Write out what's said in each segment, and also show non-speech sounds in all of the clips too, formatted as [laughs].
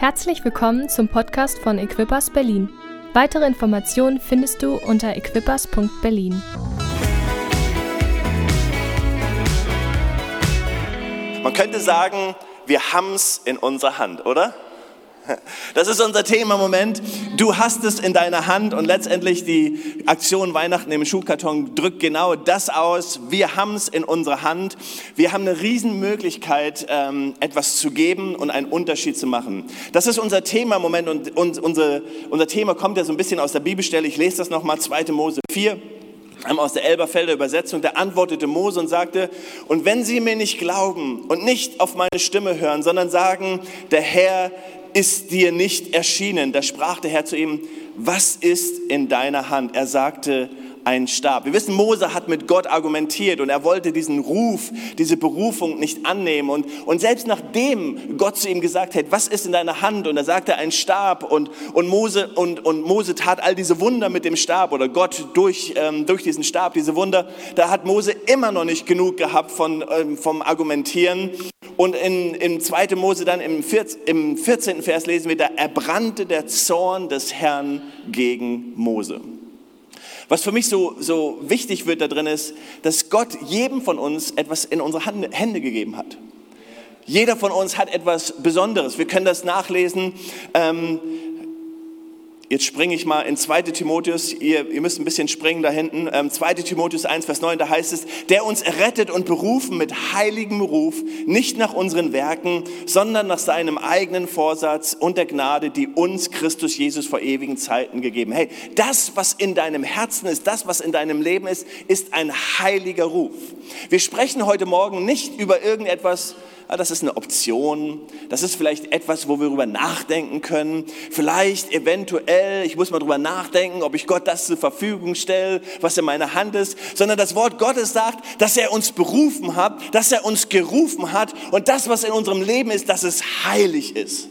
Herzlich willkommen zum Podcast von Equippers Berlin. Weitere Informationen findest du unter equippers.berlin. Man könnte sagen, wir haben es in unserer Hand, oder? Das ist unser Thema im Moment. Du hast es in deiner Hand und letztendlich die Aktion Weihnachten im Schuhkarton drückt genau das aus. Wir haben es in unserer Hand. Wir haben eine Riesenmöglichkeit, ähm, etwas zu geben und einen Unterschied zu machen. Das ist unser Thema im Moment und unser, Thema kommt ja so ein bisschen aus der Bibelstelle. Ich lese das nochmal, 2. Mose 4 aus der Elberfelder Übersetzung, da antwortete Mose und sagte, und wenn sie mir nicht glauben und nicht auf meine Stimme hören, sondern sagen, der Herr ist dir nicht erschienen. Da sprach der Herr zu ihm, was ist in deiner Hand? Er sagte, ein Stab. Wir wissen, Mose hat mit Gott argumentiert und er wollte diesen Ruf, diese Berufung nicht annehmen. Und, und selbst nachdem Gott zu ihm gesagt hat, was ist in deiner Hand? Und er sagte, ein Stab. Und, und, Mose, und, und Mose tat all diese Wunder mit dem Stab oder Gott durch, ähm, durch diesen Stab, diese Wunder. Da hat Mose immer noch nicht genug gehabt von, ähm, vom Argumentieren. Und in, in 2. Mose dann im 14, im 14. Vers lesen wir, da erbrannte der Zorn des Herrn gegen Mose. Was für mich so, so wichtig wird da drin ist, dass Gott jedem von uns etwas in unsere Hände gegeben hat. Jeder von uns hat etwas Besonderes. Wir können das nachlesen. Ähm, Jetzt springe ich mal in 2 Timotheus, ihr, ihr müsst ein bisschen springen da hinten, ähm, 2 Timotheus 1, Vers 9, da heißt es, der uns errettet und berufen mit heiligem Ruf, nicht nach unseren Werken, sondern nach seinem eigenen Vorsatz und der Gnade, die uns Christus Jesus vor ewigen Zeiten gegeben. Hey, das, was in deinem Herzen ist, das, was in deinem Leben ist, ist ein heiliger Ruf. Wir sprechen heute Morgen nicht über irgendetwas, das ist eine Option, das ist vielleicht etwas, wo wir darüber nachdenken können, vielleicht eventuell, ich muss mal darüber nachdenken, ob ich Gott das zur Verfügung stelle, was in meiner Hand ist, sondern das Wort Gottes sagt, dass er uns berufen hat, dass er uns gerufen hat und das, was in unserem Leben ist, dass es heilig ist.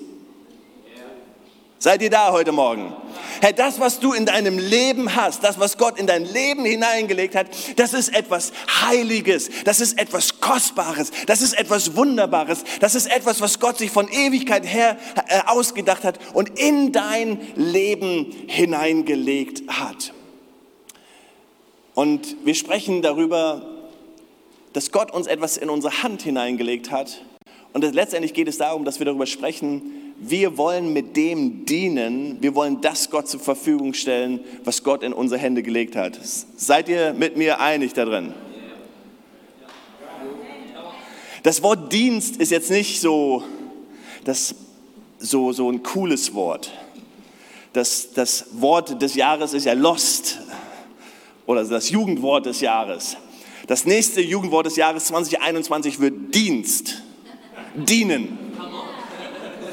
Seid ihr da heute Morgen? Herr, das, was du in deinem Leben hast, das, was Gott in dein Leben hineingelegt hat, das ist etwas Heiliges, das ist etwas Kostbares, das ist etwas Wunderbares, das ist etwas, was Gott sich von Ewigkeit her äh, ausgedacht hat und in dein Leben hineingelegt hat. Und wir sprechen darüber, dass Gott uns etwas in unsere Hand hineingelegt hat. Und letztendlich geht es darum, dass wir darüber sprechen, wir wollen mit dem dienen, wir wollen das Gott zur Verfügung stellen, was Gott in unsere Hände gelegt hat. Seid ihr mit mir einig da drin? Das Wort Dienst ist jetzt nicht so, das, so, so ein cooles Wort. Das, das Wort des Jahres ist ja Lost oder das Jugendwort des Jahres. Das nächste Jugendwort des Jahres 2021 wird Dienst. Dienen.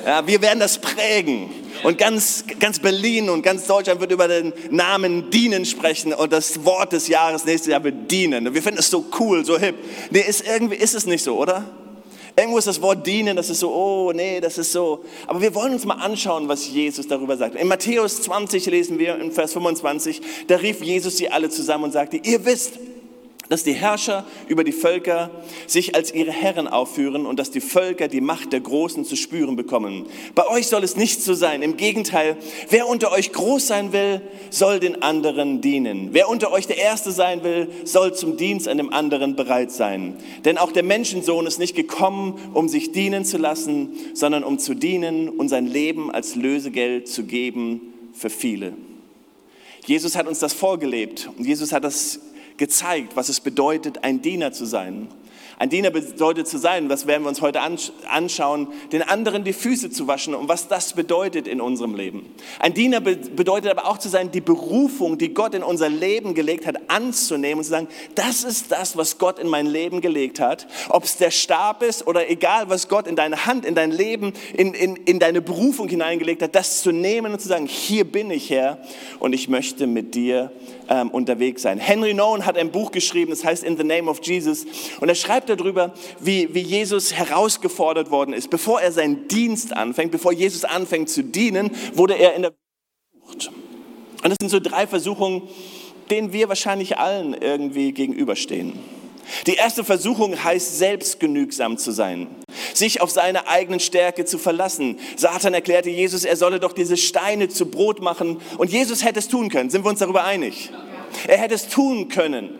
Ja, wir werden das prägen. Und ganz, ganz Berlin und ganz Deutschland wird über den Namen Dienen sprechen und das Wort des Jahres nächstes Jahr wird Dienen. Und wir finden es so cool, so hip. Nee, ist, irgendwie ist es nicht so, oder? Irgendwo ist das Wort dienen, das ist so, oh nee, das ist so. Aber wir wollen uns mal anschauen, was Jesus darüber sagt. In Matthäus 20 lesen wir in Vers 25, da rief Jesus sie alle zusammen und sagte, ihr wisst, dass die Herrscher über die Völker sich als ihre Herren aufführen und dass die Völker die Macht der Großen zu spüren bekommen. Bei euch soll es nicht so sein. Im Gegenteil, wer unter euch groß sein will, soll den anderen dienen. Wer unter euch der Erste sein will, soll zum Dienst an dem anderen bereit sein. Denn auch der Menschensohn ist nicht gekommen, um sich dienen zu lassen, sondern um zu dienen und sein Leben als Lösegeld zu geben für viele. Jesus hat uns das vorgelebt und Jesus hat das gezeigt, was es bedeutet, ein Diener zu sein. Ein Diener bedeutet zu sein, das werden wir uns heute anschauen, den anderen die Füße zu waschen und was das bedeutet in unserem Leben. Ein Diener bedeutet aber auch zu sein, die Berufung, die Gott in unser Leben gelegt hat, anzunehmen und zu sagen, das ist das, was Gott in mein Leben gelegt hat. Ob es der Stab ist oder egal, was Gott in deine Hand, in dein Leben, in, in, in deine Berufung hineingelegt hat, das zu nehmen und zu sagen, hier bin ich Herr und ich möchte mit dir ähm, unterwegs sein. Henry Nowen hat ein Buch geschrieben, das heißt In the Name of Jesus und er schreibt darüber, wie, wie Jesus herausgefordert worden ist. Bevor er seinen Dienst anfängt, bevor Jesus anfängt zu dienen, wurde er in der Versucht. Und das sind so drei Versuchungen, denen wir wahrscheinlich allen irgendwie gegenüberstehen. Die erste Versuchung heißt, selbstgenügsam zu sein. sich auf seine eigenen Stärke zu verlassen. Satan erklärte Jesus, er solle doch diese Steine zu Brot machen. Und Jesus hätte es tun können. Sind wir uns darüber einig? Er hätte es tun können.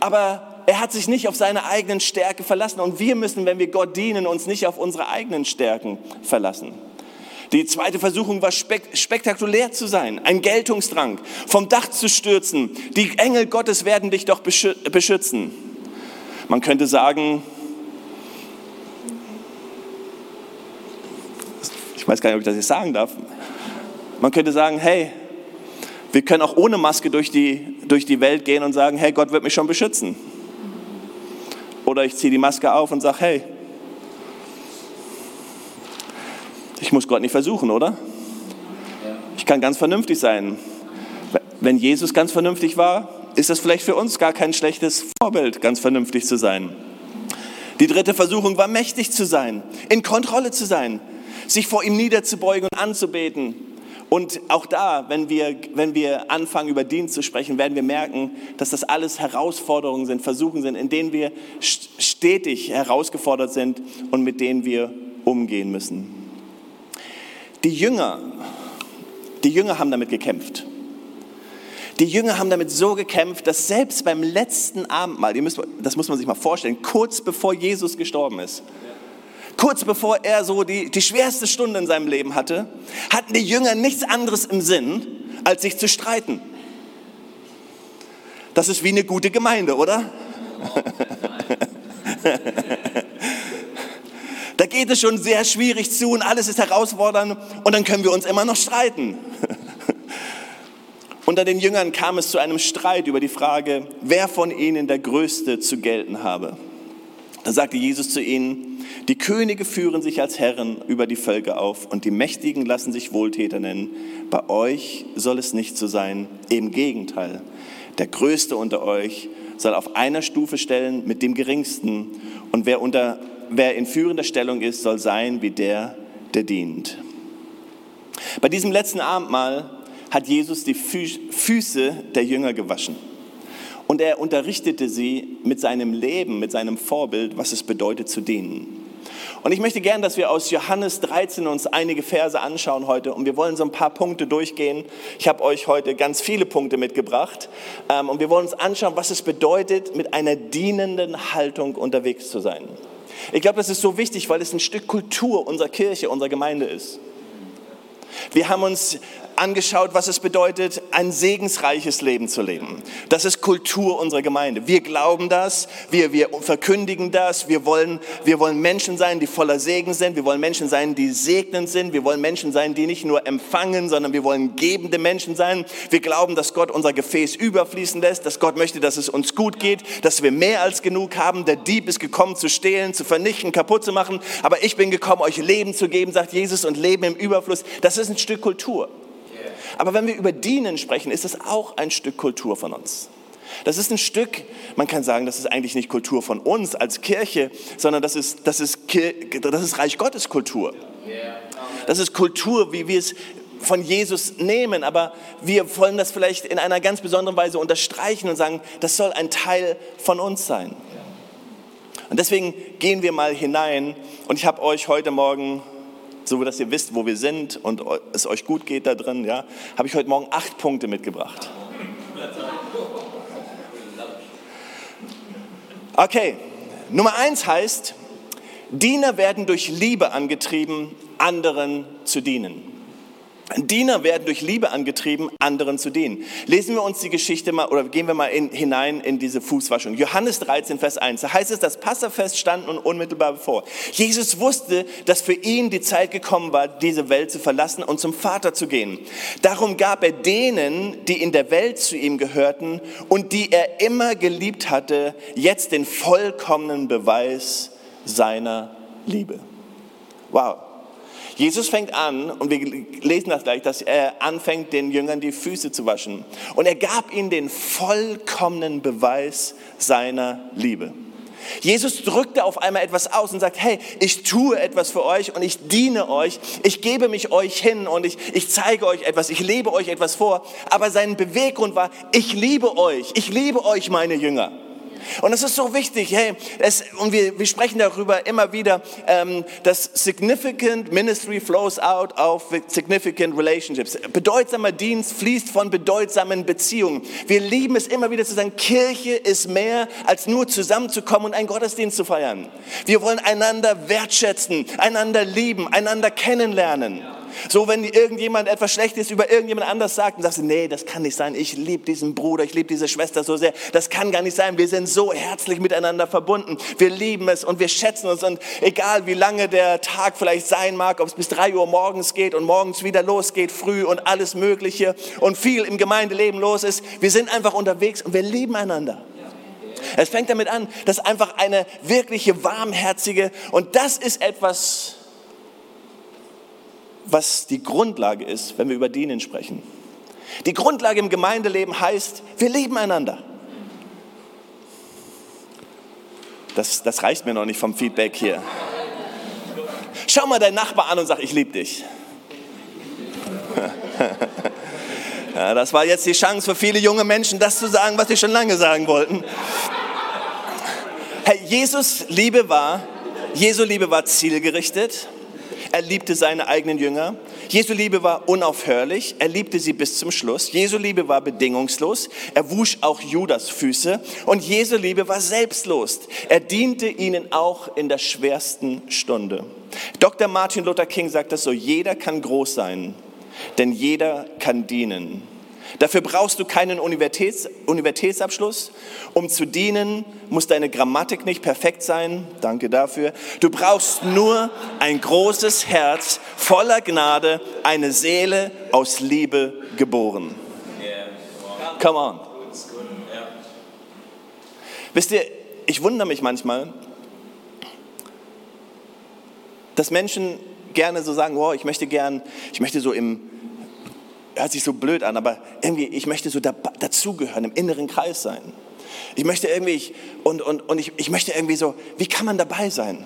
Aber er hat sich nicht auf seine eigenen Stärke verlassen. Und wir müssen, wenn wir Gott dienen, uns nicht auf unsere eigenen Stärken verlassen. Die zweite Versuchung war spek spektakulär zu sein, ein Geltungsdrang, vom Dach zu stürzen. Die Engel Gottes werden dich doch beschützen. Man könnte sagen, ich weiß gar nicht, ob ich das jetzt sagen darf. Man könnte sagen, hey, wir können auch ohne Maske durch die, durch die Welt gehen und sagen, hey, Gott wird mich schon beschützen. Oder ich ziehe die Maske auf und sage, hey, ich muss Gott nicht versuchen, oder? Ich kann ganz vernünftig sein. Wenn Jesus ganz vernünftig war, ist das vielleicht für uns gar kein schlechtes Vorbild, ganz vernünftig zu sein. Die dritte Versuchung war, mächtig zu sein, in Kontrolle zu sein, sich vor ihm niederzubeugen und anzubeten. Und auch da, wenn wir, wenn wir anfangen, über Dienst zu sprechen, werden wir merken, dass das alles Herausforderungen sind, Versuchen sind, in denen wir stetig herausgefordert sind und mit denen wir umgehen müssen. Die Jünger, die Jünger haben damit gekämpft. Die Jünger haben damit so gekämpft, dass selbst beim letzten Abendmahl, das muss man sich mal vorstellen, kurz bevor Jesus gestorben ist, kurz bevor er so die, die schwerste Stunde in seinem Leben hatte, hatten die Jünger nichts anderes im Sinn, als sich zu streiten. Das ist wie eine gute Gemeinde, oder? [laughs] da geht es schon sehr schwierig zu und alles ist herausfordernd und dann können wir uns immer noch streiten. Unter den Jüngern kam es zu einem Streit über die Frage, wer von ihnen der Größte zu gelten habe. Da sagte Jesus zu ihnen, die Könige führen sich als Herren über die Völker auf und die Mächtigen lassen sich Wohltäter nennen. Bei euch soll es nicht so sein. Im Gegenteil, der Größte unter euch soll auf einer Stufe stellen mit dem Geringsten und wer, unter, wer in führender Stellung ist, soll sein wie der, der dient. Bei diesem letzten Abendmahl hat Jesus die Füße der Jünger gewaschen. Und er unterrichtete sie mit seinem Leben, mit seinem Vorbild, was es bedeutet zu dienen. Und ich möchte gern, dass wir aus Johannes 13 uns einige Verse anschauen heute und wir wollen so ein paar Punkte durchgehen. Ich habe euch heute ganz viele Punkte mitgebracht ähm, und wir wollen uns anschauen, was es bedeutet, mit einer dienenden Haltung unterwegs zu sein. Ich glaube, das ist so wichtig, weil es ein Stück Kultur unserer Kirche, unserer Gemeinde ist. Wir haben uns angeschaut, was es bedeutet, ein segensreiches Leben zu leben. Das ist Kultur unserer Gemeinde. Wir glauben das, wir, wir verkündigen das, wir wollen, wir wollen Menschen sein, die voller Segen sind, wir wollen Menschen sein, die segnend sind, wir wollen Menschen sein, die nicht nur empfangen, sondern wir wollen gebende Menschen sein. Wir glauben, dass Gott unser Gefäß überfließen lässt, dass Gott möchte, dass es uns gut geht, dass wir mehr als genug haben. Der Dieb ist gekommen, zu stehlen, zu vernichten, kaputt zu machen, aber ich bin gekommen, euch Leben zu geben, sagt Jesus, und Leben im Überfluss. Das ist ein Stück Kultur. Aber wenn wir über Dienen sprechen, ist das auch ein Stück Kultur von uns. Das ist ein Stück, man kann sagen, das ist eigentlich nicht Kultur von uns als Kirche, sondern das ist, das ist, das ist Reich Gottes Kultur. Das ist Kultur, wie wir es von Jesus nehmen, aber wir wollen das vielleicht in einer ganz besonderen Weise unterstreichen und sagen, das soll ein Teil von uns sein. Und deswegen gehen wir mal hinein und ich habe euch heute Morgen so dass ihr wisst, wo wir sind und es euch gut geht da drin, ja, habe ich heute Morgen acht Punkte mitgebracht. Okay, Nummer eins heißt, Diener werden durch Liebe angetrieben, anderen zu dienen. Diener werden durch Liebe angetrieben, anderen zu dienen. Lesen wir uns die Geschichte mal oder gehen wir mal in, hinein in diese Fußwaschung. Johannes 13, Vers 1. Da heißt es, das Passafest stand nun unmittelbar bevor. Jesus wusste, dass für ihn die Zeit gekommen war, diese Welt zu verlassen und zum Vater zu gehen. Darum gab er denen, die in der Welt zu ihm gehörten und die er immer geliebt hatte, jetzt den vollkommenen Beweis seiner Liebe. Wow. Jesus fängt an, und wir lesen das gleich, dass er anfängt, den Jüngern die Füße zu waschen. Und er gab ihnen den vollkommenen Beweis seiner Liebe. Jesus drückte auf einmal etwas aus und sagt, hey, ich tue etwas für euch und ich diene euch, ich gebe mich euch hin und ich, ich zeige euch etwas, ich lebe euch etwas vor. Aber sein Beweggrund war, ich liebe euch, ich liebe euch, meine Jünger. Und das ist so wichtig, hey, es, und wir, wir sprechen darüber immer wieder, ähm, dass significant ministry flows out of significant relationships. Bedeutsamer Dienst fließt von bedeutsamen Beziehungen. Wir lieben es immer wieder zu sagen, Kirche ist mehr als nur zusammenzukommen und einen Gottesdienst zu feiern. Wir wollen einander wertschätzen, einander lieben, einander kennenlernen. So, wenn irgendjemand etwas Schlechtes über irgendjemand anders sagt, und sagst du, nee, das kann nicht sein. Ich liebe diesen Bruder, ich liebe diese Schwester so sehr. Das kann gar nicht sein. Wir sind so herzlich miteinander verbunden. Wir lieben es und wir schätzen uns. Und egal wie lange der Tag vielleicht sein mag, ob es bis drei Uhr morgens geht und morgens wieder losgeht, früh und alles Mögliche und viel im Gemeindeleben los ist, wir sind einfach unterwegs und wir lieben einander. Es fängt damit an, dass einfach eine wirkliche warmherzige und das ist etwas, was die Grundlage ist, wenn wir über Dienen sprechen. Die Grundlage im Gemeindeleben heißt, wir lieben einander. Das, das reicht mir noch nicht vom Feedback hier. Schau mal deinen Nachbar an und sag, ich liebe dich. [laughs] Ja, das war jetzt die Chance für viele junge Menschen, das zu sagen, was sie schon lange sagen wollten. Hey, Jesus Liebe war, Jesu Liebe war zielgerichtet. Er liebte seine eigenen Jünger. Jesu Liebe war unaufhörlich. Er liebte sie bis zum Schluss. Jesu Liebe war bedingungslos. Er wusch auch Judas Füße. Und Jesu Liebe war selbstlos. Er diente ihnen auch in der schwersten Stunde. Dr. Martin Luther King sagt das so, jeder kann groß sein, denn jeder kann dienen. Dafür brauchst du keinen Universitäts Universitätsabschluss. Um zu dienen, muss deine Grammatik nicht perfekt sein. Danke dafür. Du brauchst nur ein großes Herz voller Gnade, eine Seele aus Liebe geboren. Come on. Wisst ihr, ich wundere mich manchmal, dass Menschen gerne so sagen, oh, ich möchte gern, ich möchte so im hört sich so blöd an, aber irgendwie, ich möchte so da, dazugehören, im inneren Kreis sein. Ich möchte irgendwie, ich, und, und, und ich, ich möchte irgendwie so, wie kann man dabei sein?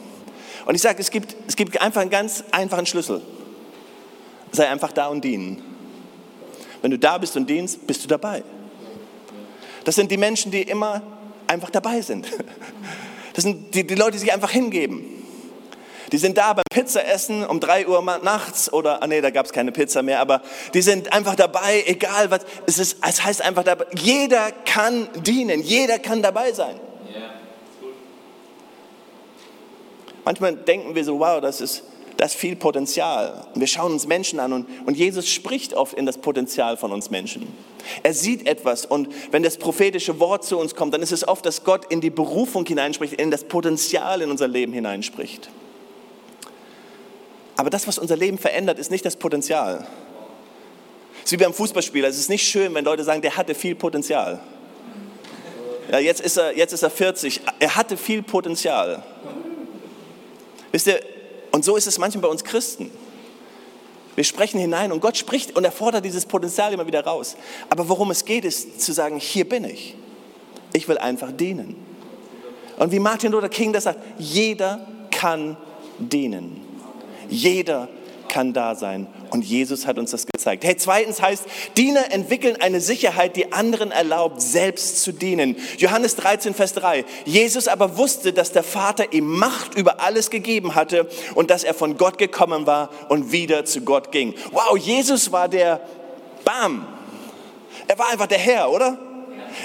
Und ich sage, es gibt, es gibt einfach einen ganz einfachen Schlüssel. Sei einfach da und dienen. Wenn du da bist und dienst, bist du dabei. Das sind die Menschen, die immer einfach dabei sind. Das sind die, die Leute, die sich einfach hingeben. Die sind da beim Pizzaessen um drei Uhr nachts oder, ah nee, da gab es keine Pizza mehr, aber die sind einfach dabei, egal was. Es, ist, es heißt einfach dabei, jeder kann dienen, jeder kann dabei sein. Manchmal denken wir so, wow, das ist, das ist viel Potenzial. Und wir schauen uns Menschen an und, und Jesus spricht oft in das Potenzial von uns Menschen. Er sieht etwas und wenn das prophetische Wort zu uns kommt, dann ist es oft, dass Gott in die Berufung hineinspricht, in das Potenzial in unser Leben hineinspricht. Aber das, was unser Leben verändert, ist nicht das Potenzial. Es ist wie beim Fußballspieler. Es ist nicht schön, wenn Leute sagen, der hatte viel Potenzial. Ja, jetzt, ist er, jetzt ist er 40. Er hatte viel Potenzial. Wisst ihr, und so ist es manchmal bei uns Christen. Wir sprechen hinein und Gott spricht und er fordert dieses Potenzial immer wieder raus. Aber worum es geht, ist zu sagen, hier bin ich. Ich will einfach dienen. Und wie Martin Luther King das sagt, jeder kann dienen. Jeder kann da sein. Und Jesus hat uns das gezeigt. Hey, zweitens heißt, Diener entwickeln eine Sicherheit, die anderen erlaubt, selbst zu dienen. Johannes 13, Vers 3. Jesus aber wusste, dass der Vater ihm Macht über alles gegeben hatte und dass er von Gott gekommen war und wieder zu Gott ging. Wow, Jesus war der, bam, er war einfach der Herr, oder?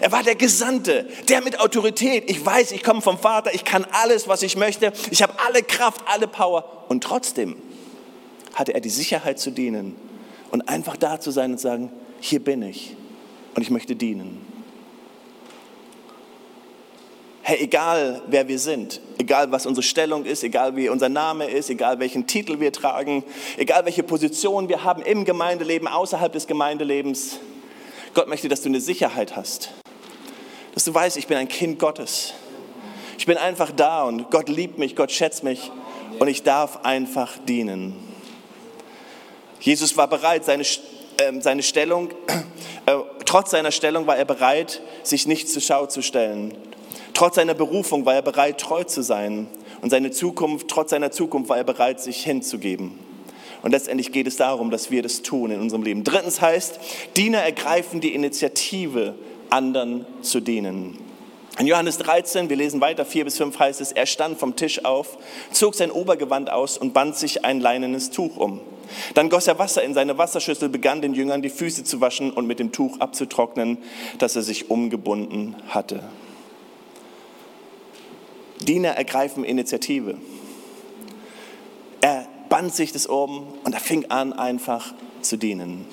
Er war der Gesandte, der mit Autorität. Ich weiß, ich komme vom Vater, ich kann alles, was ich möchte. Ich habe alle Kraft, alle Power. Und trotzdem hatte er die Sicherheit zu dienen und einfach da zu sein und sagen, hier bin ich und ich möchte dienen. Hey, egal wer wir sind, egal was unsere Stellung ist, egal wie unser Name ist, egal welchen Titel wir tragen, egal welche Position wir haben im Gemeindeleben, außerhalb des Gemeindelebens, Gott möchte, dass du eine Sicherheit hast. Dass du weißt, ich bin ein Kind Gottes. Ich bin einfach da und Gott liebt mich, Gott schätzt mich und ich darf einfach dienen. Jesus war bereit, seine, äh, seine Stellung, äh, trotz seiner Stellung war er bereit, sich nicht zur Schau zu stellen. Trotz seiner Berufung war er bereit, treu zu sein. Und seine Zukunft, trotz seiner Zukunft war er bereit, sich hinzugeben. Und letztendlich geht es darum, dass wir das tun in unserem Leben. Drittens heißt, Diener ergreifen die Initiative, anderen zu dienen. In Johannes 13, wir lesen weiter, 4 bis 5 heißt es, er stand vom Tisch auf, zog sein Obergewand aus und band sich ein leinenes Tuch um. Dann goss er Wasser in seine Wasserschüssel, begann den Jüngern die Füße zu waschen und mit dem Tuch abzutrocknen, das er sich umgebunden hatte. Diener ergreifen Initiative. Band sich das um und er fing an, einfach zu dienen.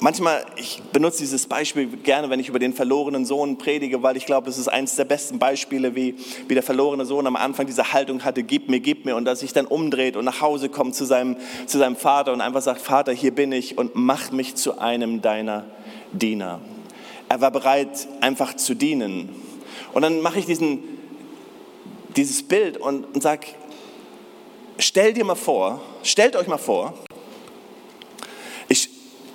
Manchmal, ich benutze dieses Beispiel gerne, wenn ich über den verlorenen Sohn predige, weil ich glaube, das ist eines der besten Beispiele, wie, wie der verlorene Sohn am Anfang diese Haltung hatte, gib mir, gib mir, und dass sich dann umdreht und nach Hause kommt zu seinem, zu seinem Vater und einfach sagt, Vater, hier bin ich und mach mich zu einem deiner Diener. Er war bereit, einfach zu dienen. Und dann mache ich diesen, dieses Bild und, und sage, stell dir mal vor, stellt euch mal vor, ich,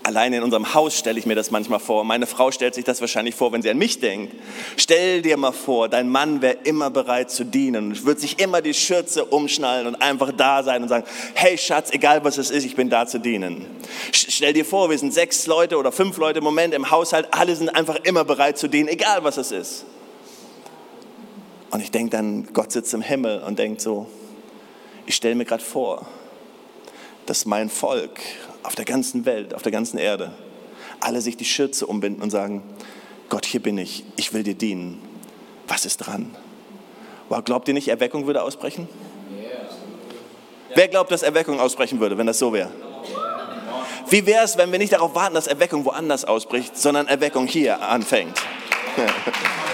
alleine in unserem Haus stelle ich mir das manchmal vor. Meine Frau stellt sich das wahrscheinlich vor, wenn sie an mich denkt. Stell dir mal vor, dein Mann wäre immer bereit zu dienen und würde sich immer die Schürze umschnallen und einfach da sein und sagen, hey Schatz, egal was es ist, ich bin da zu dienen. Stell dir vor, wir sind sechs Leute oder fünf Leute im Moment im Haushalt, alle sind einfach immer bereit zu dienen, egal was es ist. Und ich denke dann, Gott sitzt im Himmel und denkt so, ich stelle mir gerade vor, dass mein Volk auf der ganzen Welt, auf der ganzen Erde, alle sich die Schürze umbinden und sagen, Gott, hier bin ich, ich will dir dienen. Was ist dran? Wow, glaubt ihr nicht, Erweckung würde ausbrechen? Wer glaubt, dass Erweckung ausbrechen würde, wenn das so wäre? Wie wäre es, wenn wir nicht darauf warten, dass Erweckung woanders ausbricht, sondern Erweckung hier anfängt? [laughs]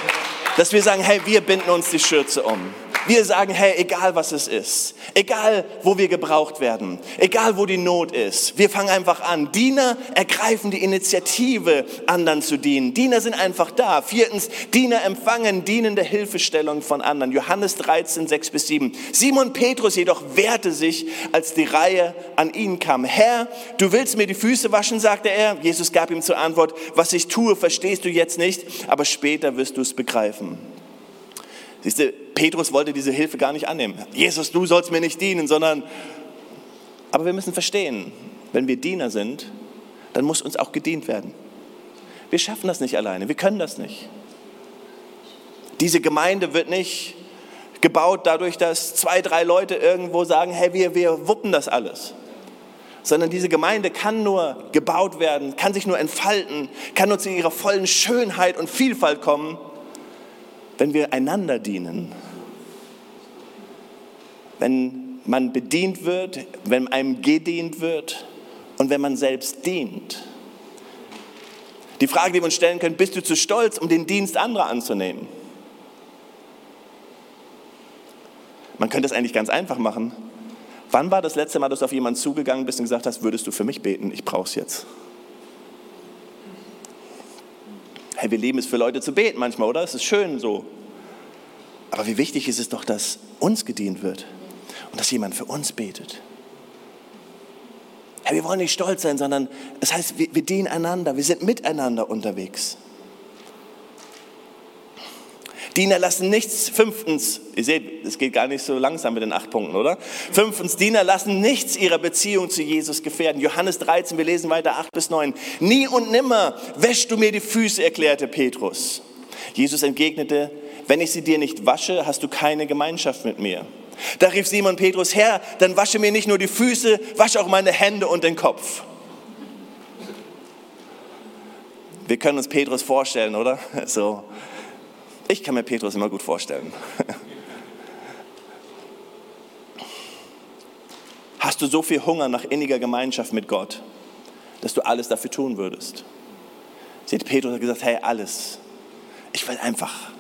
Dass wir sagen, hey, wir binden uns die Schürze um. Wir sagen, hey, egal was es ist, egal wo wir gebraucht werden, egal wo die Not ist, wir fangen einfach an. Diener ergreifen die Initiative, anderen zu dienen. Diener sind einfach da. Viertens, Diener empfangen dienende Hilfestellung von anderen. Johannes 13, 6 bis 7. Simon Petrus jedoch wehrte sich, als die Reihe an ihn kam. Herr, du willst mir die Füße waschen, sagte er. Jesus gab ihm zur Antwort, was ich tue, verstehst du jetzt nicht, aber später wirst du es begreifen. Siehst du, Petrus wollte diese Hilfe gar nicht annehmen. Jesus, du sollst mir nicht dienen, sondern, aber wir müssen verstehen, wenn wir Diener sind, dann muss uns auch gedient werden. Wir schaffen das nicht alleine, wir können das nicht. Diese Gemeinde wird nicht gebaut dadurch, dass zwei, drei Leute irgendwo sagen, hey, wir, wir wuppen das alles. Sondern diese Gemeinde kann nur gebaut werden, kann sich nur entfalten, kann nur zu ihrer vollen Schönheit und Vielfalt kommen, wenn wir einander dienen, wenn man bedient wird, wenn einem gedient wird und wenn man selbst dient. Die Frage, die wir uns stellen können, bist du zu stolz, um den Dienst anderer anzunehmen? Man könnte es eigentlich ganz einfach machen. Wann war das letzte Mal, dass du auf jemanden zugegangen bist und gesagt hast, würdest du für mich beten? Ich brauche es jetzt. Hey, wir lieben es für Leute zu beten manchmal, oder? Es ist schön so. Aber wie wichtig ist es doch, dass uns gedient wird und dass jemand für uns betet. Hey, wir wollen nicht stolz sein, sondern es heißt, wir, wir dienen einander, wir sind miteinander unterwegs. Diener lassen nichts, fünftens, ihr seht, es geht gar nicht so langsam mit den acht Punkten, oder? Fünftens, Diener lassen nichts ihrer Beziehung zu Jesus gefährden. Johannes 13, wir lesen weiter acht bis neun. Nie und nimmer wäschst du mir die Füße, erklärte Petrus. Jesus entgegnete, wenn ich sie dir nicht wasche, hast du keine Gemeinschaft mit mir. Da rief Simon Petrus, Herr, dann wasche mir nicht nur die Füße, wasche auch meine Hände und den Kopf. Wir können uns Petrus vorstellen, oder? [laughs] So, ich kann mir Petrus immer gut vorstellen. Hast du so viel Hunger nach inniger Gemeinschaft mit Gott, dass du alles dafür tun würdest? Seht, Petrus hat gesagt, hey, alles. Ich will einfach.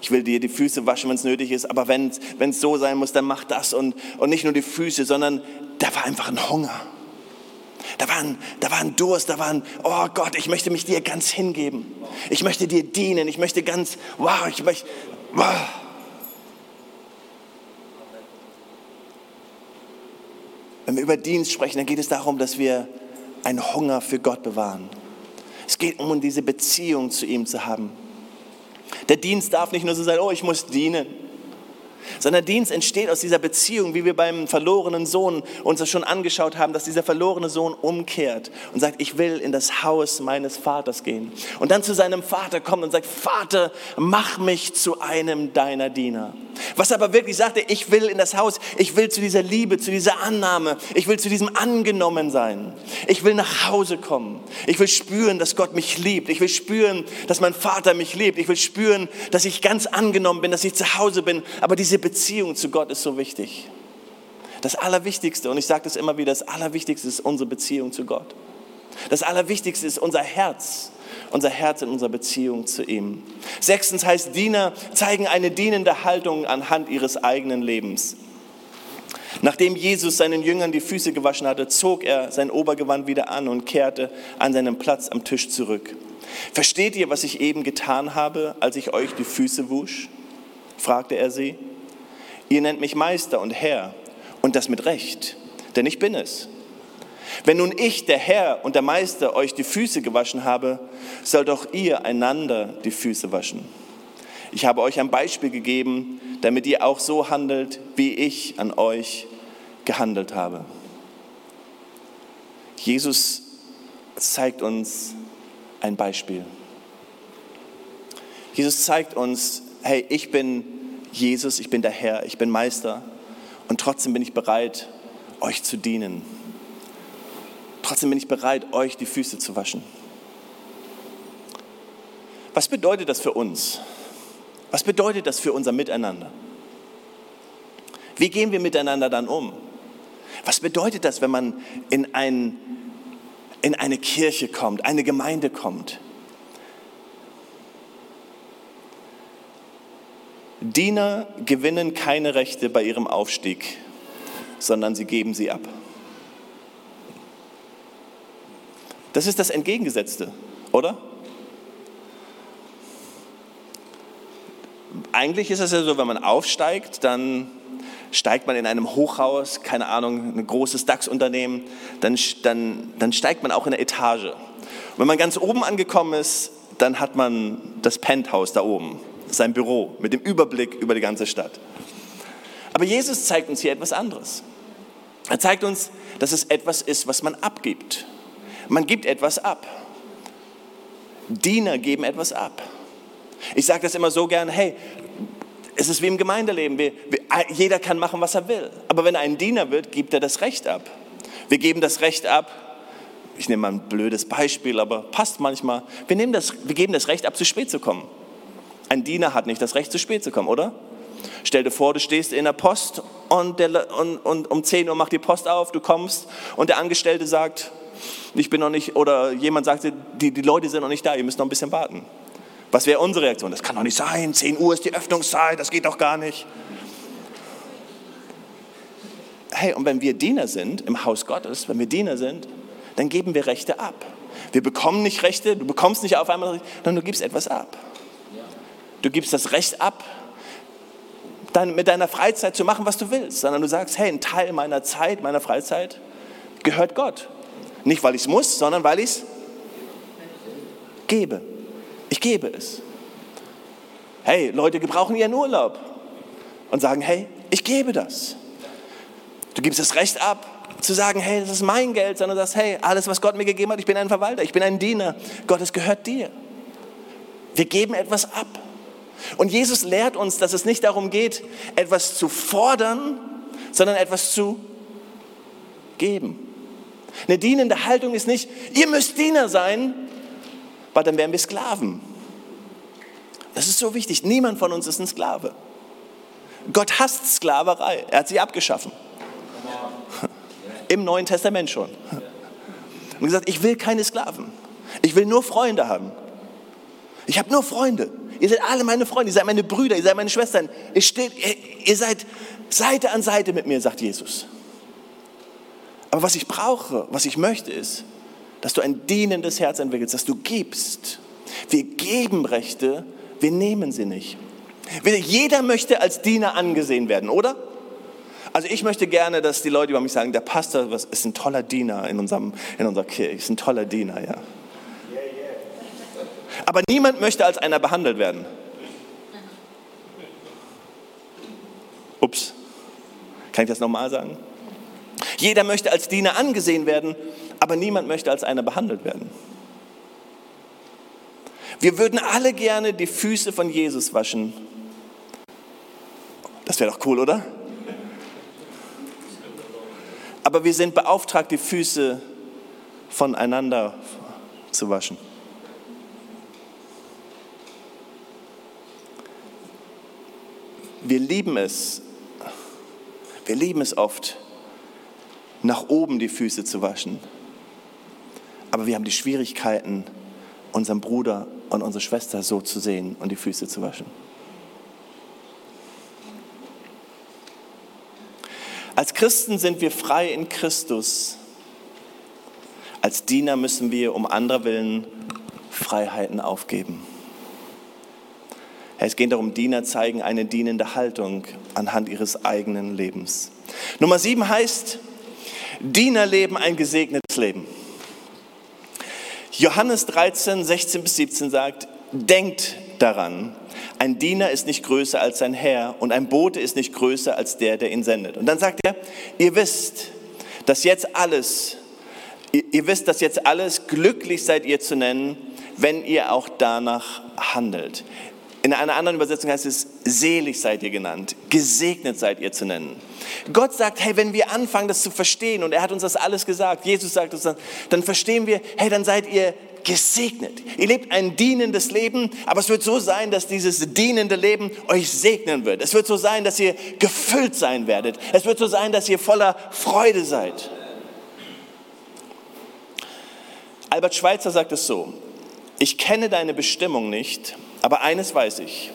Ich will dir die Füße waschen, wenn es nötig ist, aber wenn es so sein muss, dann mach das. Und, und nicht nur die Füße, sondern da war einfach ein Hunger. Da war, ein, da war ein Durst, da war ein, oh Gott, ich möchte mich dir ganz hingeben. Ich möchte dir dienen, ich möchte ganz, wow, ich möchte, wow. Wenn wir über Dienst sprechen, dann geht es darum, dass wir einen Hunger für Gott bewahren. Es geht um diese Beziehung zu ihm zu haben. Der Dienst darf nicht nur so sein, oh, ich muss dienen. Sondern Dienst entsteht aus dieser Beziehung, wie wir beim verlorenen Sohn uns das schon angeschaut haben, dass dieser verlorene Sohn umkehrt und sagt, ich will in das Haus meines Vaters gehen. Und dann zu seinem Vater kommt und sagt, Vater, mach mich zu einem deiner Diener. Was aber wirklich sagte, ich will in das Haus, ich will zu dieser Liebe, zu dieser Annahme, ich will zu diesem Angenommensein. Ich will nach Hause kommen. Ich will spüren, dass Gott mich liebt. Ich will spüren, dass mein Vater mich liebt. Ich will spüren, dass ich ganz angenommen bin, dass ich zu Hause bin. Aber diese Beziehung zu Gott ist so wichtig. Das Allerwichtigste, und ich sage das immer wieder, das Allerwichtigste ist unsere Beziehung zu Gott. Das Allerwichtigste ist unser Herz unser Herz in unserer Beziehung zu ihm. Sechstens heißt, Diener zeigen eine dienende Haltung anhand ihres eigenen Lebens. Nachdem Jesus seinen Jüngern die Füße gewaschen hatte, zog er sein Obergewand wieder an und kehrte an seinen Platz am Tisch zurück. Versteht ihr, was ich eben getan habe, als ich euch die Füße wusch? fragte er sie. Ihr nennt mich Meister und Herr, und das mit Recht, denn ich bin es. Wenn nun ich, der Herr und der Meister, euch die Füße gewaschen habe, sollt auch ihr einander die Füße waschen. Ich habe euch ein Beispiel gegeben, damit ihr auch so handelt, wie ich an euch gehandelt habe. Jesus zeigt uns ein Beispiel. Jesus zeigt uns, hey, ich bin Jesus, ich bin der Herr, ich bin Meister und trotzdem bin ich bereit, euch zu dienen. Trotzdem bin ich bereit, euch die Füße zu waschen. Was bedeutet das für uns? Was bedeutet das für unser Miteinander? Wie gehen wir miteinander dann um? Was bedeutet das, wenn man in, ein, in eine Kirche kommt, eine Gemeinde kommt? Diener gewinnen keine Rechte bei ihrem Aufstieg, sondern sie geben sie ab. Das ist das Entgegengesetzte, oder? Eigentlich ist es ja so, wenn man aufsteigt, dann steigt man in einem Hochhaus, keine Ahnung, ein großes DAX-Unternehmen, dann, dann, dann steigt man auch in eine Etage. Und wenn man ganz oben angekommen ist, dann hat man das Penthouse da oben, sein Büro mit dem Überblick über die ganze Stadt. Aber Jesus zeigt uns hier etwas anderes. Er zeigt uns, dass es etwas ist, was man abgibt. Man gibt etwas ab. Diener geben etwas ab. Ich sage das immer so gern, hey, es ist wie im Gemeindeleben. Wir, wir, jeder kann machen, was er will. Aber wenn er ein Diener wird, gibt er das Recht ab. Wir geben das Recht ab. Ich nehme mal ein blödes Beispiel, aber passt manchmal. Wir, nehmen das, wir geben das Recht ab, zu spät zu kommen. Ein Diener hat nicht das Recht, zu spät zu kommen, oder? Stell dir vor, du stehst in der Post und, der, und, und um 10 Uhr macht die Post auf, du kommst und der Angestellte sagt, ich bin noch nicht, oder jemand sagt, die, die Leute sind noch nicht da, ihr müsst noch ein bisschen warten. Was wäre unsere Reaktion? Das kann doch nicht sein, 10 Uhr ist die Öffnungszeit, das geht doch gar nicht. Hey, und wenn wir Diener sind im Haus Gottes, wenn wir Diener sind, dann geben wir Rechte ab. Wir bekommen nicht Rechte, du bekommst nicht auf einmal, sondern du gibst etwas ab. Du gibst das Recht ab, dann mit deiner Freizeit zu machen, was du willst, sondern du sagst, hey, ein Teil meiner Zeit, meiner Freizeit gehört Gott. Nicht, weil ich es muss, sondern weil ich es gebe. Ich gebe es. Hey, Leute gebrauchen ihren Urlaub und sagen, hey, ich gebe das. Du gibst das Recht ab, zu sagen, hey, das ist mein Geld, sondern du sagst, hey, alles, was Gott mir gegeben hat, ich bin ein Verwalter, ich bin ein Diener. Gott, es gehört dir. Wir geben etwas ab. Und Jesus lehrt uns, dass es nicht darum geht, etwas zu fordern, sondern etwas zu geben. Eine dienende Haltung ist nicht, ihr müsst Diener sein, weil dann wären wir Sklaven. Das ist so wichtig. Niemand von uns ist ein Sklave. Gott hasst Sklaverei. Er hat sie abgeschaffen. Im Neuen Testament schon. Und gesagt, ich will keine Sklaven. Ich will nur Freunde haben. Ich habe nur Freunde. Ihr seid alle meine Freunde, ihr seid meine Brüder, ihr seid meine Schwestern. Ihr, steht, ihr, ihr seid Seite an Seite mit mir, sagt Jesus. Aber was ich brauche, was ich möchte, ist, dass du ein dienendes Herz entwickelst, dass du gibst. Wir geben Rechte, wir nehmen sie nicht. Jeder möchte als Diener angesehen werden, oder? Also ich möchte gerne, dass die Leute über mich sagen, der Pastor ist ein toller Diener in, unserem, in unserer Kirche, ist ein toller Diener, ja. Aber niemand möchte als einer behandelt werden. Kann ich das nochmal sagen? Jeder möchte als Diener angesehen werden, aber niemand möchte als einer behandelt werden. Wir würden alle gerne die Füße von Jesus waschen. Das wäre doch cool, oder? Aber wir sind beauftragt, die Füße voneinander zu waschen. Wir lieben es, wir lieben es oft, nach oben die Füße zu waschen. Aber wir haben die Schwierigkeiten, unseren Bruder und unsere Schwester so zu sehen und die Füße zu waschen. Als Christen sind wir frei in Christus. Als Diener müssen wir um anderer Willen Freiheiten aufgeben. Es geht darum, Diener zeigen eine dienende Haltung anhand ihres eigenen Lebens. Nummer sieben heißt, Diener leben ein gesegnetes Leben. Johannes 13, 16 bis 17 sagt, denkt daran, ein Diener ist nicht größer als sein Herr und ein Bote ist nicht größer als der, der ihn sendet. Und dann sagt er, ihr wisst, dass jetzt alles, ihr wisst, dass jetzt alles glücklich seid ihr zu nennen, wenn ihr auch danach handelt. In einer anderen Übersetzung heißt es, selig seid ihr genannt, gesegnet seid ihr zu nennen. Gott sagt, hey, wenn wir anfangen, das zu verstehen, und er hat uns das alles gesagt, Jesus sagt uns das, dann verstehen wir, hey, dann seid ihr gesegnet. Ihr lebt ein dienendes Leben, aber es wird so sein, dass dieses dienende Leben euch segnen wird. Es wird so sein, dass ihr gefüllt sein werdet. Es wird so sein, dass ihr voller Freude seid. Albert Schweitzer sagt es so, ich kenne deine Bestimmung nicht, aber eines weiß ich,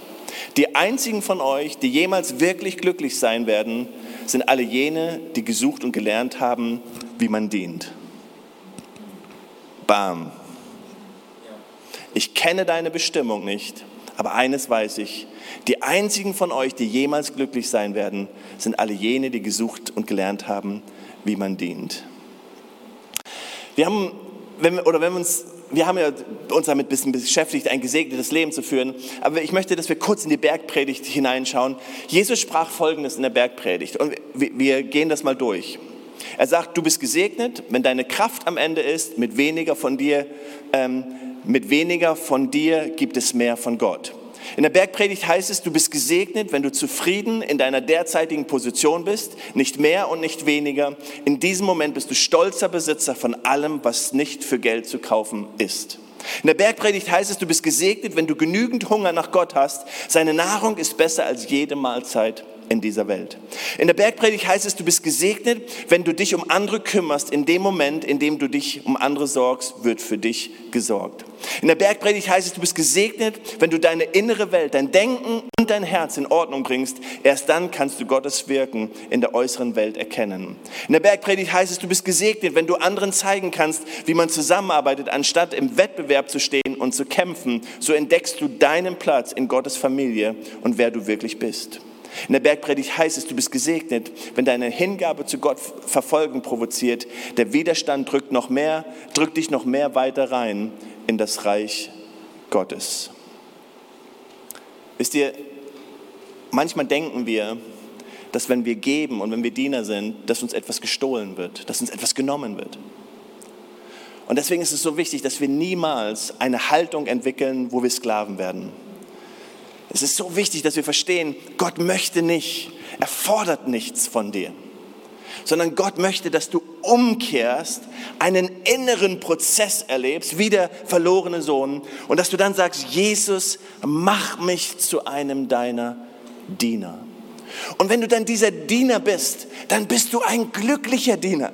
die einzigen von euch, die jemals wirklich glücklich sein werden, sind alle jene, die gesucht und gelernt haben, wie man dient. Bam. Ich kenne deine Bestimmung nicht, aber eines weiß ich, die einzigen von euch, die jemals glücklich sein werden, sind alle jene, die gesucht und gelernt haben, wie man dient. Wir haben, wenn wir, oder wenn wir uns wir haben ja uns damit ein bisschen beschäftigt, ein gesegnetes Leben zu führen. Aber ich möchte, dass wir kurz in die Bergpredigt hineinschauen. Jesus sprach Folgendes in der Bergpredigt und wir gehen das mal durch. Er sagt, du bist gesegnet, wenn deine Kraft am Ende ist, mit weniger von dir, ähm, mit weniger von dir gibt es mehr von Gott. In der Bergpredigt heißt es, du bist gesegnet, wenn du zufrieden in deiner derzeitigen Position bist, nicht mehr und nicht weniger. In diesem Moment bist du stolzer Besitzer von allem, was nicht für Geld zu kaufen ist. In der Bergpredigt heißt es, du bist gesegnet, wenn du genügend Hunger nach Gott hast. Seine Nahrung ist besser als jede Mahlzeit in dieser Welt. In der Bergpredigt heißt es, du bist gesegnet, wenn du dich um andere kümmerst. In dem Moment, in dem du dich um andere sorgst, wird für dich gesorgt. In der Bergpredigt heißt es, du bist gesegnet, wenn du deine innere Welt, dein Denken und dein Herz in Ordnung bringst. Erst dann kannst du Gottes Wirken in der äußeren Welt erkennen. In der Bergpredigt heißt es, du bist gesegnet, wenn du anderen zeigen kannst, wie man zusammenarbeitet, anstatt im Wettbewerb zu stehen und zu kämpfen. So entdeckst du deinen Platz in Gottes Familie und wer du wirklich bist. In der Bergpredigt heißt es, du bist gesegnet, wenn deine Hingabe zu Gott Verfolgen provoziert. Der Widerstand drückt noch mehr, drückt dich noch mehr weiter rein in das Reich Gottes. Wisst ihr, manchmal denken wir, dass wenn wir geben und wenn wir Diener sind, dass uns etwas gestohlen wird, dass uns etwas genommen wird. Und deswegen ist es so wichtig, dass wir niemals eine Haltung entwickeln, wo wir Sklaven werden. Es ist so wichtig, dass wir verstehen, Gott möchte nicht, er fordert nichts von dir, sondern Gott möchte, dass du umkehrst, einen inneren Prozess erlebst, wie der verlorene Sohn, und dass du dann sagst, Jesus, mach mich zu einem deiner Diener. Und wenn du dann dieser Diener bist, dann bist du ein glücklicher Diener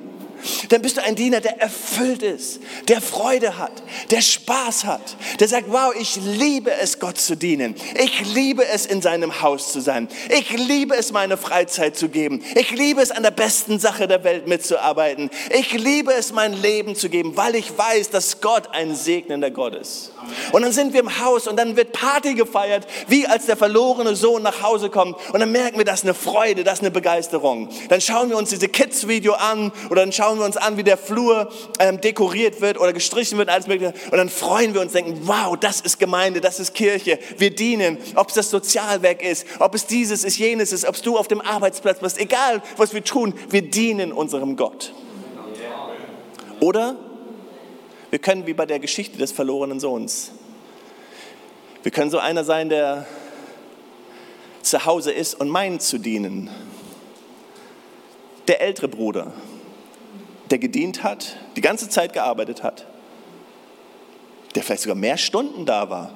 dann bist du ein Diener, der erfüllt ist, der Freude hat, der Spaß hat, der sagt, wow, ich liebe es, Gott zu dienen. Ich liebe es, in seinem Haus zu sein. Ich liebe es, meine Freizeit zu geben. Ich liebe es, an der besten Sache der Welt mitzuarbeiten. Ich liebe es, mein Leben zu geben, weil ich weiß, dass Gott ein segnender Gott ist. Und dann sind wir im Haus und dann wird Party gefeiert, wie als der verlorene Sohn nach Hause kommt. Und dann merken wir, das ist eine Freude, das ist eine Begeisterung. Dann schauen wir uns diese Kids-Video an oder dann schauen schauen wir uns an, wie der Flur ähm, dekoriert wird oder gestrichen wird, alles mögliche. Und dann freuen wir uns, denken, wow, das ist Gemeinde, das ist Kirche. Wir dienen, ob es das Sozialwerk ist, ob es dieses ist, jenes ist, ob du auf dem Arbeitsplatz bist, egal was wir tun, wir dienen unserem Gott. Oder wir können wie bei der Geschichte des verlorenen Sohns. Wir können so einer sein, der zu Hause ist und meint zu dienen. Der ältere Bruder, der gedient hat, die ganze Zeit gearbeitet hat, der vielleicht sogar mehr Stunden da war,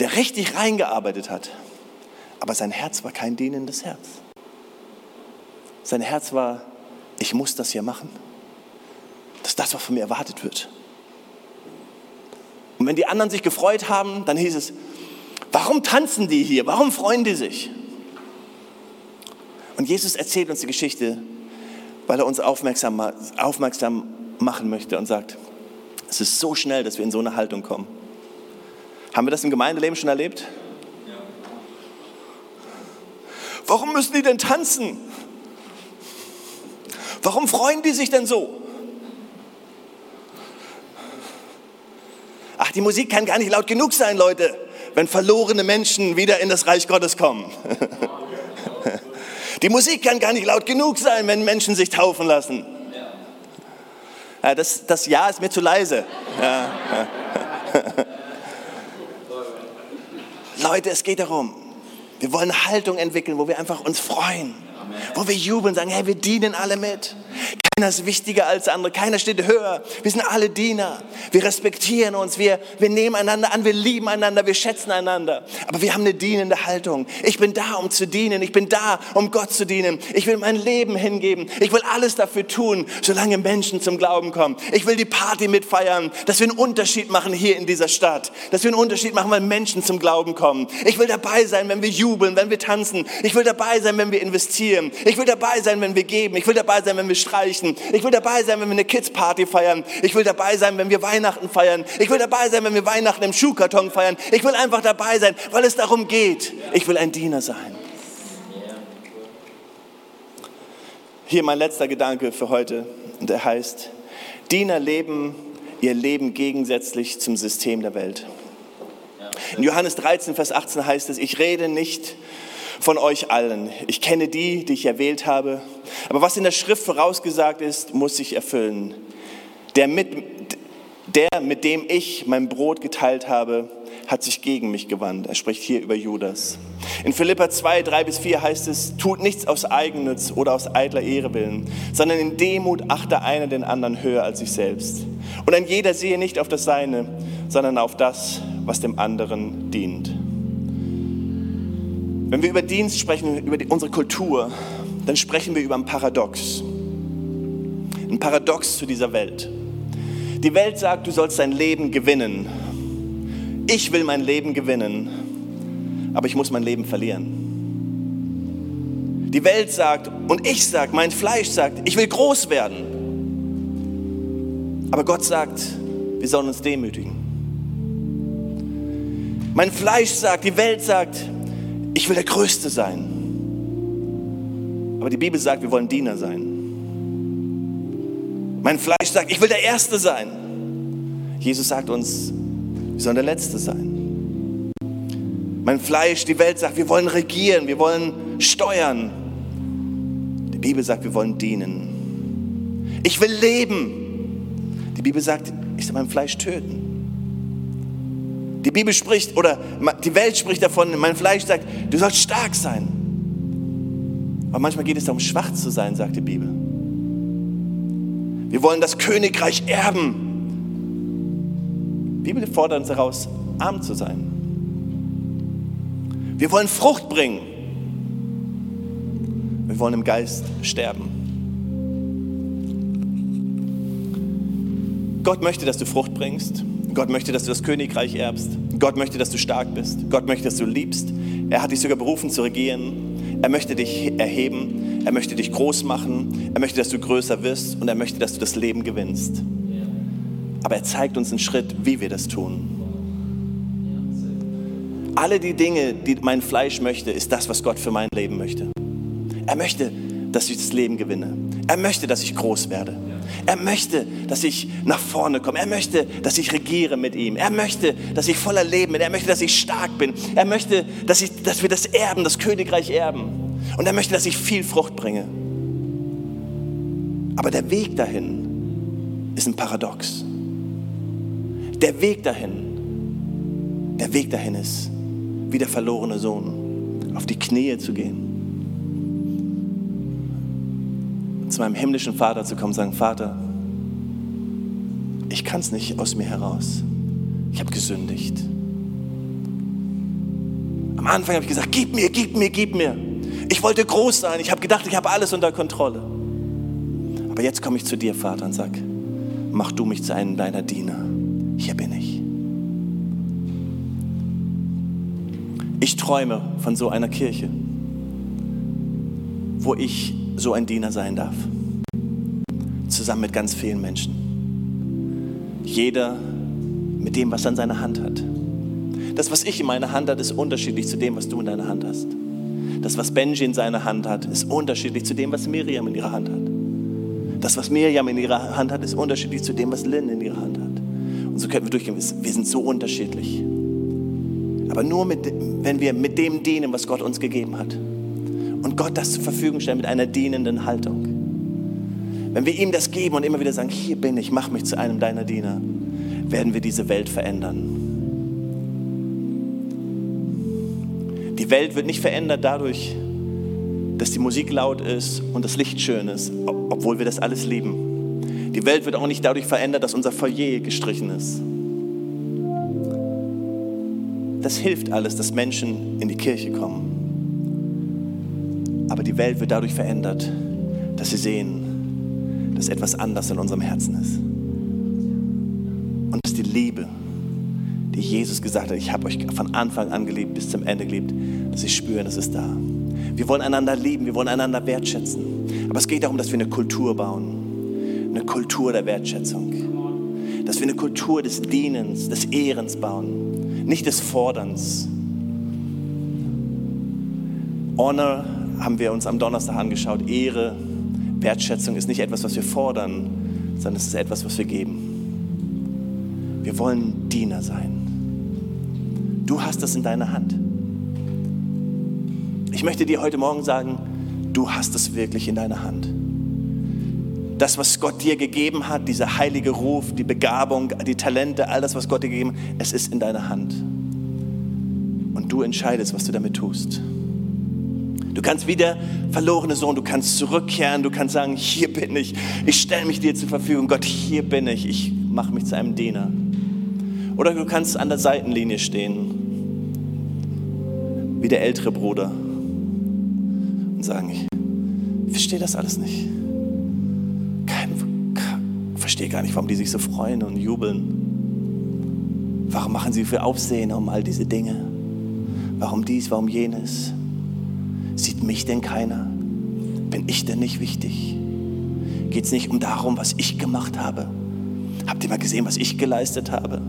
der richtig reingearbeitet hat, aber sein Herz war kein dienendes Herz. Sein Herz war, ich muss das hier machen. Das ist das, was von mir erwartet wird. Und wenn die anderen sich gefreut haben, dann hieß es, warum tanzen die hier? Warum freuen die sich? Und Jesus erzählt uns die Geschichte, weil er uns aufmerksam, aufmerksam machen möchte und sagt, es ist so schnell, dass wir in so eine Haltung kommen. Haben wir das im Gemeindeleben schon erlebt? Warum müssen die denn tanzen? Warum freuen die sich denn so? Ach, die Musik kann gar nicht laut genug sein, Leute, wenn verlorene Menschen wieder in das Reich Gottes kommen. [laughs] Die Musik kann gar nicht laut genug sein, wenn Menschen sich taufen lassen. Ja, das, das Ja ist mir zu leise. Ja. [laughs] Leute, es geht darum, wir wollen Haltung entwickeln, wo wir einfach uns freuen, wo wir jubeln, sagen, hey, wir dienen alle mit. Keiner ist wichtiger als der andere, keiner steht höher. Wir sind alle Diener. Wir respektieren uns, wir, wir nehmen einander an, wir lieben einander, wir schätzen einander. Aber wir haben eine dienende Haltung. Ich bin da, um zu dienen. Ich bin da, um Gott zu dienen. Ich will mein Leben hingeben. Ich will alles dafür tun, solange Menschen zum Glauben kommen. Ich will die Party mitfeiern, dass wir einen Unterschied machen hier in dieser Stadt. Dass wir einen Unterschied machen, wenn Menschen zum Glauben kommen. Ich will dabei sein, wenn wir jubeln, wenn wir tanzen. Ich will dabei sein, wenn wir investieren. Ich will dabei sein, wenn wir geben. Ich will dabei sein, wenn wir streichen. Kirchen. Ich will dabei sein, wenn wir eine Kids-Party feiern. Ich will dabei sein, wenn wir Weihnachten feiern. Ich will dabei sein, wenn wir Weihnachten im Schuhkarton feiern. Ich will einfach dabei sein, weil es darum geht. Ich will ein Diener sein. Hier mein letzter Gedanke für heute. Und der heißt, Diener leben ihr Leben gegensätzlich zum System der Welt. In Johannes 13, Vers 18 heißt es, ich rede nicht von euch allen. Ich kenne die, die ich erwählt habe. Aber was in der Schrift vorausgesagt ist, muss sich erfüllen. Der mit, der, mit dem ich mein Brot geteilt habe, hat sich gegen mich gewandt. Er spricht hier über Judas. In Philippa 2, 3 bis 4 heißt es, tut nichts aus Eigennutz oder aus eitler Ehre willen, sondern in Demut achte einer den anderen höher als sich selbst. Und ein jeder sehe nicht auf das Seine, sondern auf das, was dem anderen dient. Wenn wir über Dienst sprechen, über die, unsere Kultur, dann sprechen wir über ein Paradox. Ein Paradox zu dieser Welt. Die Welt sagt, du sollst dein Leben gewinnen. Ich will mein Leben gewinnen, aber ich muss mein Leben verlieren. Die Welt sagt und ich sage, mein Fleisch sagt, ich will groß werden. Aber Gott sagt, wir sollen uns demütigen. Mein Fleisch sagt, die Welt sagt, ich will der Größte sein. Aber die Bibel sagt, wir wollen Diener sein. Mein Fleisch sagt, ich will der Erste sein. Jesus sagt uns, wir sollen der Letzte sein. Mein Fleisch, die Welt sagt, wir wollen regieren, wir wollen steuern. Die Bibel sagt, wir wollen dienen. Ich will leben. Die Bibel sagt, ich soll mein Fleisch töten. Die Bibel spricht oder die Welt spricht davon, mein Fleisch sagt, du sollst stark sein. Aber manchmal geht es darum, schwach zu sein, sagt die Bibel. Wir wollen das Königreich erben. Die Bibel fordert uns heraus, arm zu sein. Wir wollen Frucht bringen. Wir wollen im Geist sterben. Gott möchte, dass du Frucht bringst. Gott möchte, dass du das Königreich erbst. Gott möchte, dass du stark bist. Gott möchte, dass du liebst. Er hat dich sogar berufen zu regieren. Er möchte dich erheben. Er möchte dich groß machen. Er möchte, dass du größer wirst. Und er möchte, dass du das Leben gewinnst. Aber er zeigt uns einen Schritt, wie wir das tun. Alle die Dinge, die mein Fleisch möchte, ist das, was Gott für mein Leben möchte. Er möchte dass ich das Leben gewinne. Er möchte, dass ich groß werde. Er möchte, dass ich nach vorne komme. Er möchte, dass ich regiere mit ihm. Er möchte, dass ich voller Leben bin. Er möchte, dass ich stark bin. Er möchte, dass, ich, dass wir das erben, das Königreich erben. Und er möchte, dass ich viel Frucht bringe. Aber der Weg dahin ist ein Paradox. Der Weg dahin, der Weg dahin ist, wie der verlorene Sohn, auf die Knie zu gehen zu meinem himmlischen Vater zu kommen und sagen, Vater, ich kann es nicht aus mir heraus. Ich habe gesündigt. Am Anfang habe ich gesagt, gib mir, gib mir, gib mir. Ich wollte groß sein. Ich habe gedacht, ich habe alles unter Kontrolle. Aber jetzt komme ich zu dir, Vater, und sag, mach du mich zu einem deiner Diener. Hier bin ich. Ich träume von so einer Kirche, wo ich so ein Diener sein darf. Zusammen mit ganz vielen Menschen. Jeder mit dem, was er in seiner Hand hat. Das, was ich in meiner Hand habe, ist unterschiedlich zu dem, was du in deiner Hand hast. Das, was Benji in seiner Hand hat, ist unterschiedlich zu dem, was Miriam in ihrer Hand hat. Das, was Miriam in ihrer Hand hat, ist unterschiedlich zu dem, was Lynn in ihrer Hand hat. Und so könnten wir durchgehen. Wir sind so unterschiedlich. Aber nur, mit, wenn wir mit dem dienen, was Gott uns gegeben hat und Gott das zur Verfügung stellen mit einer dienenden Haltung. Wenn wir ihm das geben und immer wieder sagen, hier bin ich, mach mich zu einem deiner Diener, werden wir diese Welt verändern. Die Welt wird nicht verändert dadurch, dass die Musik laut ist und das Licht schön ist, obwohl wir das alles lieben. Die Welt wird auch nicht dadurch verändert, dass unser Foyer gestrichen ist. Das hilft alles, dass Menschen in die Kirche kommen. Die Welt wird dadurch verändert, dass sie sehen, dass etwas anders in unserem Herzen ist. Und dass die Liebe, die Jesus gesagt hat, ich habe euch von Anfang an geliebt, bis zum Ende geliebt, dass sie spüren, es ist da. Wir wollen einander lieben, wir wollen einander wertschätzen. Aber es geht darum, dass wir eine Kultur bauen. Eine Kultur der Wertschätzung. Dass wir eine Kultur des Dienens, des Ehrens bauen. Nicht des Forderns. Honor haben wir uns am Donnerstag angeschaut. Ehre, Wertschätzung ist nicht etwas, was wir fordern, sondern es ist etwas, was wir geben. Wir wollen Diener sein. Du hast das in deiner Hand. Ich möchte dir heute Morgen sagen, du hast es wirklich in deiner Hand. Das, was Gott dir gegeben hat, dieser heilige Ruf, die Begabung, die Talente, all das, was Gott dir gegeben hat, es ist in deiner Hand. Und du entscheidest, was du damit tust. Du kannst wieder verlorene Sohn, du kannst zurückkehren, du kannst sagen, hier bin ich, ich stelle mich dir zur Verfügung, Gott, hier bin ich, ich mache mich zu einem Diener. Oder du kannst an der Seitenlinie stehen, wie der ältere Bruder, und sagen, ich verstehe das alles nicht. Kein, verstehe gar nicht, warum die sich so freuen und jubeln. Warum machen sie für Aufsehen um all diese Dinge? Warum dies, warum jenes? Sieht mich denn keiner? Bin ich denn nicht wichtig? Geht es nicht um darum, was ich gemacht habe? Habt ihr mal gesehen, was ich geleistet habe?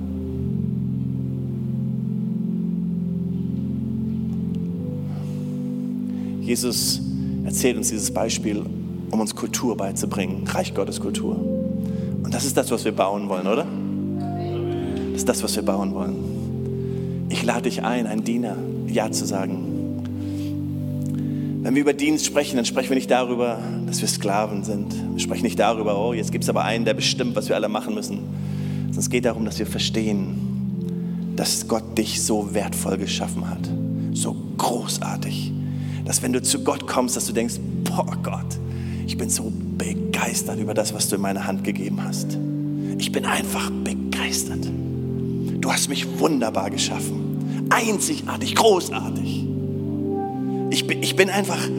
Jesus erzählt uns dieses Beispiel, um uns Kultur beizubringen, Reich Gottes Kultur. Und das ist das, was wir bauen wollen, oder? Das ist das, was wir bauen wollen. Ich lade dich ein, ein Diener Ja zu sagen wenn wir über Dienst sprechen, dann sprechen wir nicht darüber, dass wir Sklaven sind. Wir sprechen nicht darüber, oh, jetzt gibt es aber einen, der bestimmt, was wir alle machen müssen. Sondern es geht darum, dass wir verstehen, dass Gott dich so wertvoll geschaffen hat. So großartig. Dass wenn du zu Gott kommst, dass du denkst, boah Gott, ich bin so begeistert über das, was du in meine Hand gegeben hast. Ich bin einfach begeistert. Du hast mich wunderbar geschaffen. Einzigartig, großartig. Ich bin, ich bin einfach,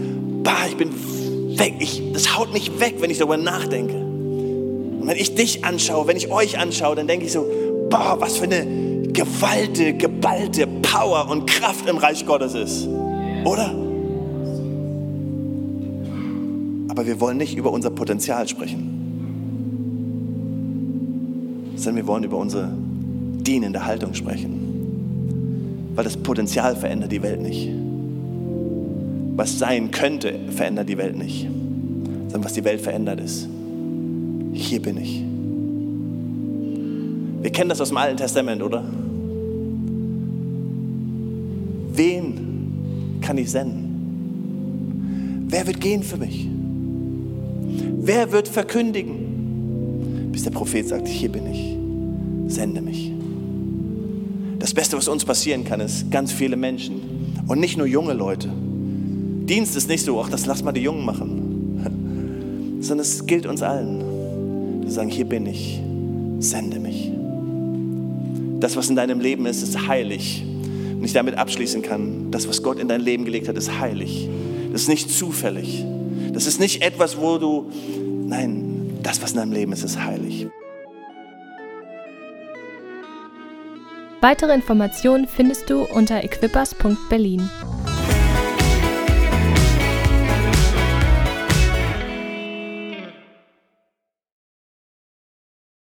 bah, ich bin weg. Ich, das haut mich weg, wenn ich darüber nachdenke. Und wenn ich dich anschaue, wenn ich euch anschaue, dann denke ich so, boah, was für eine Gewalte, geballte Power und Kraft im Reich Gottes ist. Oder? Aber wir wollen nicht über unser Potenzial sprechen, sondern wir wollen über unsere dienende Haltung sprechen. Weil das Potenzial verändert die Welt nicht was sein könnte, verändert die Welt nicht. und was die Welt verändert ist. Hier bin ich. Wir kennen das aus dem Alten Testament, oder? Wen kann ich senden? Wer wird gehen für mich? Wer wird verkündigen? Bis der Prophet sagt, hier bin ich, sende mich. Das Beste, was uns passieren kann, ist ganz viele Menschen und nicht nur junge Leute. Dienst ist nicht so, ach, das lass mal die Jungen machen, [laughs] sondern es gilt uns allen. Wir sagen, hier bin ich, sende mich. Das, was in deinem Leben ist, ist heilig. Und ich damit abschließen kann, das, was Gott in dein Leben gelegt hat, ist heilig. Das ist nicht zufällig. Das ist nicht etwas, wo du, nein, das, was in deinem Leben ist, ist heilig. Weitere Informationen findest du unter equippers.berlin.